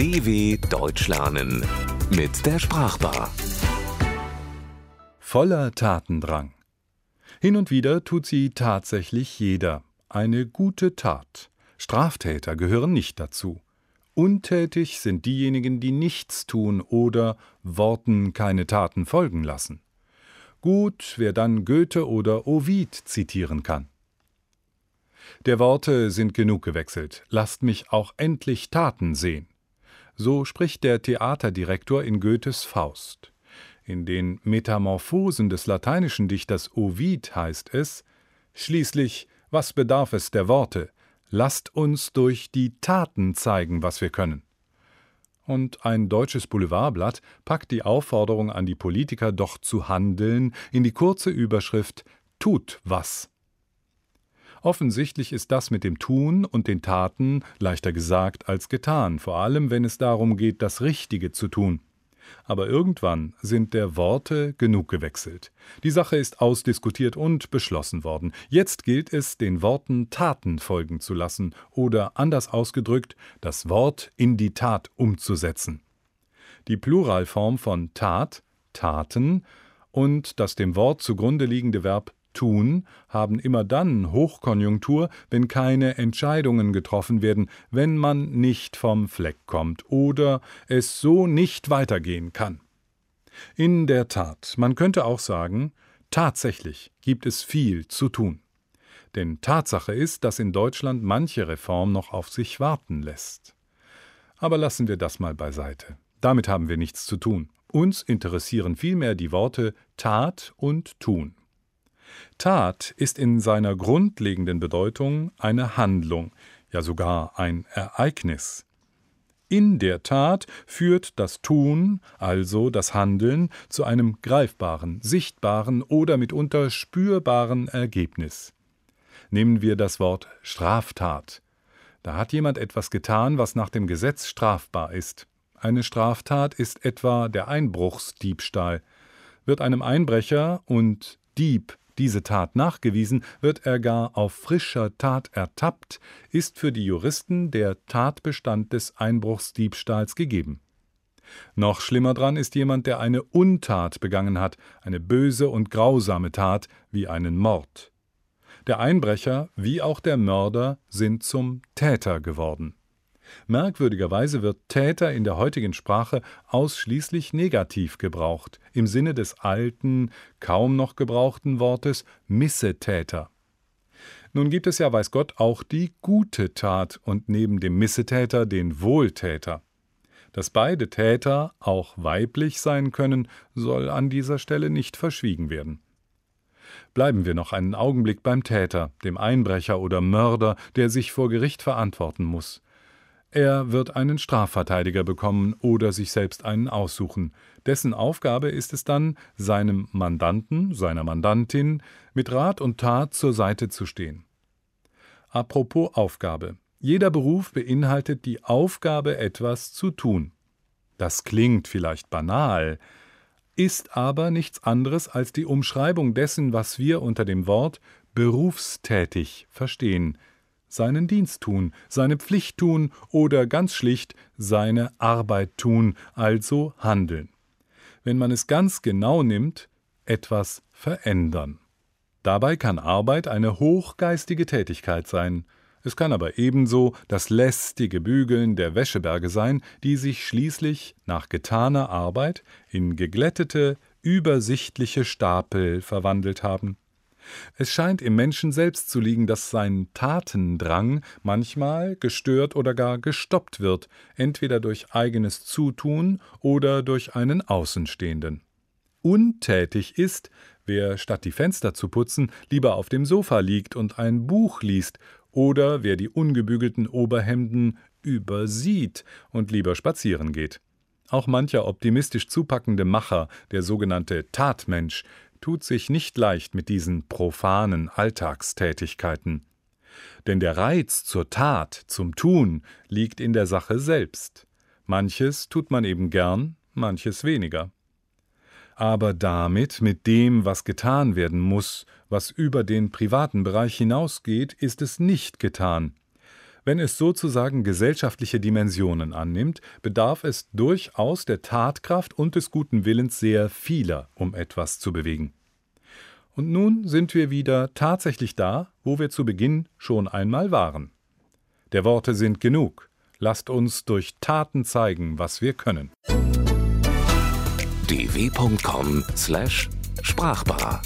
DW Deutsch lernen mit der Sprachbar. Voller Tatendrang. Hin und wieder tut sie tatsächlich jeder. Eine gute Tat. Straftäter gehören nicht dazu. Untätig sind diejenigen, die nichts tun oder Worten keine Taten folgen lassen. Gut, wer dann Goethe oder Ovid zitieren kann. Der Worte sind genug gewechselt. Lasst mich auch endlich Taten sehen. So spricht der Theaterdirektor in Goethes Faust. In den Metamorphosen des lateinischen Dichters Ovid heißt es: Schließlich, was bedarf es der Worte? Lasst uns durch die Taten zeigen, was wir können. Und ein deutsches Boulevardblatt packt die Aufforderung an die Politiker, doch zu handeln, in die kurze Überschrift Tut was. Offensichtlich ist das mit dem Tun und den Taten leichter gesagt als getan, vor allem wenn es darum geht, das Richtige zu tun. Aber irgendwann sind der Worte genug gewechselt. Die Sache ist ausdiskutiert und beschlossen worden. Jetzt gilt es, den Worten Taten folgen zu lassen oder anders ausgedrückt, das Wort in die Tat umzusetzen. Die Pluralform von Tat, Taten und das dem Wort zugrunde liegende Verb tun haben immer dann Hochkonjunktur, wenn keine Entscheidungen getroffen werden, wenn man nicht vom Fleck kommt oder es so nicht weitergehen kann. In der Tat, man könnte auch sagen, tatsächlich gibt es viel zu tun. Denn Tatsache ist, dass in Deutschland manche Reform noch auf sich warten lässt. Aber lassen wir das mal beiseite. Damit haben wir nichts zu tun. Uns interessieren vielmehr die Worte Tat und Tun. Tat ist in seiner grundlegenden Bedeutung eine Handlung, ja sogar ein Ereignis. In der Tat führt das Tun, also das Handeln, zu einem greifbaren, sichtbaren oder mitunter spürbaren Ergebnis. Nehmen wir das Wort Straftat. Da hat jemand etwas getan, was nach dem Gesetz strafbar ist. Eine Straftat ist etwa der Einbruchsdiebstahl. Wird einem Einbrecher und Dieb diese Tat nachgewiesen, wird er gar auf frischer Tat ertappt, ist für die Juristen der Tatbestand des Einbruchsdiebstahls gegeben. Noch schlimmer dran ist jemand, der eine Untat begangen hat, eine böse und grausame Tat wie einen Mord. Der Einbrecher wie auch der Mörder sind zum Täter geworden. Merkwürdigerweise wird Täter in der heutigen Sprache ausschließlich negativ gebraucht, im Sinne des alten, kaum noch gebrauchten Wortes Missetäter. Nun gibt es ja, weiß Gott, auch die gute Tat und neben dem Missetäter den Wohltäter. Dass beide Täter auch weiblich sein können, soll an dieser Stelle nicht verschwiegen werden. Bleiben wir noch einen Augenblick beim Täter, dem Einbrecher oder Mörder, der sich vor Gericht verantworten muss. Er wird einen Strafverteidiger bekommen oder sich selbst einen aussuchen. Dessen Aufgabe ist es dann, seinem Mandanten, seiner Mandantin mit Rat und Tat zur Seite zu stehen. Apropos Aufgabe. Jeder Beruf beinhaltet die Aufgabe, etwas zu tun. Das klingt vielleicht banal, ist aber nichts anderes als die Umschreibung dessen, was wir unter dem Wort berufstätig verstehen – seinen Dienst tun, seine Pflicht tun oder ganz schlicht seine Arbeit tun, also handeln. Wenn man es ganz genau nimmt, etwas verändern. Dabei kann Arbeit eine hochgeistige Tätigkeit sein. Es kann aber ebenso das lästige Bügeln der Wäscheberge sein, die sich schließlich nach getaner Arbeit in geglättete, übersichtliche Stapel verwandelt haben. Es scheint im Menschen selbst zu liegen, dass sein Tatendrang manchmal gestört oder gar gestoppt wird, entweder durch eigenes Zutun oder durch einen Außenstehenden. Untätig ist, wer statt die Fenster zu putzen lieber auf dem Sofa liegt und ein Buch liest, oder wer die ungebügelten Oberhemden übersieht und lieber spazieren geht. Auch mancher optimistisch zupackende Macher, der sogenannte Tatmensch, tut sich nicht leicht mit diesen profanen Alltagstätigkeiten. Denn der Reiz zur Tat, zum Tun, liegt in der Sache selbst. Manches tut man eben gern, manches weniger. Aber damit, mit dem, was getan werden muss, was über den privaten Bereich hinausgeht, ist es nicht getan. Wenn es sozusagen gesellschaftliche Dimensionen annimmt, bedarf es durchaus der Tatkraft und des guten Willens sehr vieler, um etwas zu bewegen. Und nun sind wir wieder tatsächlich da, wo wir zu Beginn schon einmal waren. Der Worte sind genug. Lasst uns durch Taten zeigen, was wir können. dw.com/sprachbar